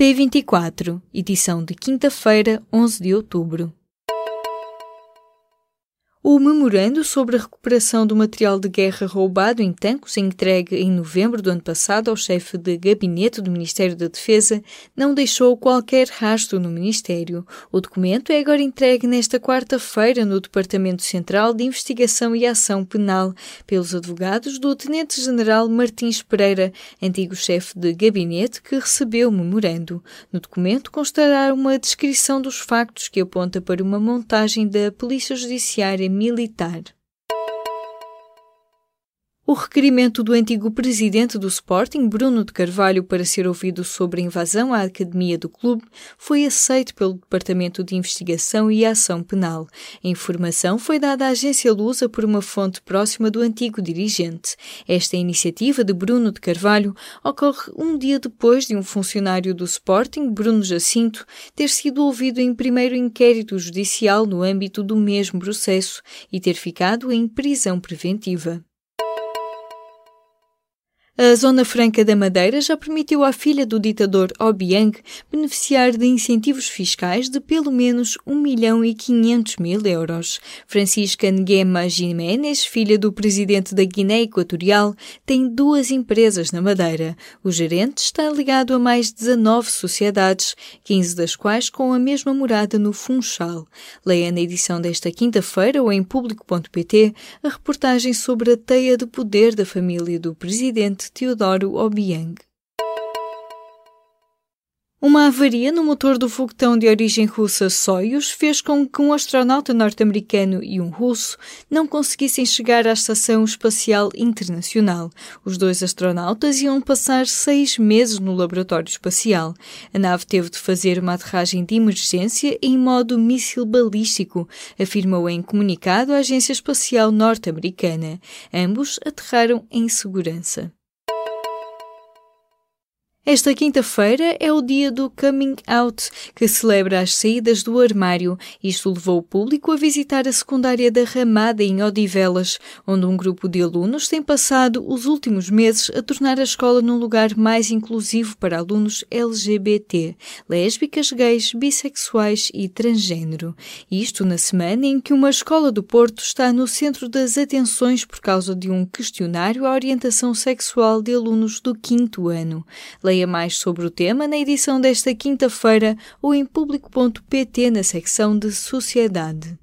P24, edição de quinta-feira, 11 de outubro. O memorando sobre a recuperação do material de guerra roubado em tanques entregue em novembro do ano passado ao chefe de gabinete do Ministério da Defesa não deixou qualquer rastro no Ministério. O documento é agora entregue nesta quarta-feira no Departamento Central de Investigação e Ação Penal pelos advogados do Tenente-General Martins Pereira, antigo chefe de gabinete que recebeu o memorando. No documento constará uma descrição dos factos que aponta para uma montagem da Polícia Judiciária militar. O requerimento do antigo presidente do Sporting, Bruno de Carvalho, para ser ouvido sobre a invasão à academia do clube foi aceito pelo Departamento de Investigação e Ação Penal. A informação foi dada à agência Lusa por uma fonte próxima do antigo dirigente. Esta iniciativa de Bruno de Carvalho ocorre um dia depois de um funcionário do Sporting, Bruno Jacinto, ter sido ouvido em primeiro inquérito judicial no âmbito do mesmo processo e ter ficado em prisão preventiva. A Zona Franca da Madeira já permitiu à filha do ditador Obiang beneficiar de incentivos fiscais de pelo menos 1 milhão e 500 mil euros. Francisca Nguema Jiménez, filha do presidente da Guiné Equatorial, tem duas empresas na Madeira. O gerente está ligado a mais 19 sociedades, 15 das quais com a mesma morada no Funchal. Leia na edição desta quinta-feira ou em público.pt a reportagem sobre a teia de poder da família do presidente Teodoro Obiang. Uma avaria no motor do foguetão de origem russa Soyuz fez com que um astronauta norte-americano e um russo não conseguissem chegar à Estação Espacial Internacional. Os dois astronautas iam passar seis meses no laboratório espacial. A nave teve de fazer uma aterragem de emergência em modo míssil balístico, afirmou em comunicado a Agência Espacial Norte-Americana. Ambos aterraram em segurança. Esta quinta-feira é o dia do Coming Out, que celebra as saídas do armário. Isto levou o público a visitar a secundária da Ramada em Odivelas, onde um grupo de alunos tem passado os últimos meses a tornar a escola num lugar mais inclusivo para alunos LGBT, lésbicas, gays, bissexuais e transgênero. Isto na semana em que uma escola do Porto está no centro das atenções por causa de um questionário à orientação sexual de alunos do quinto ano. Leia mais sobre o tema na edição desta quinta-feira ou em público.pt na secção de Sociedade.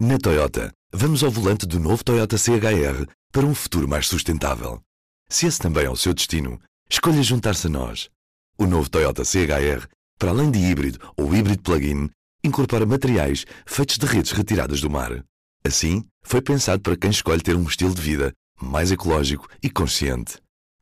Na Toyota, vamos ao volante do novo Toyota CHR para um futuro mais sustentável. Se esse também é o seu destino, escolha juntar-se a nós. O novo Toyota CHR, para além de híbrido ou híbrido plug-in, incorpora materiais feitos de redes retiradas do mar. Assim, foi pensado para quem escolhe ter um estilo de vida mais ecológico e consciente.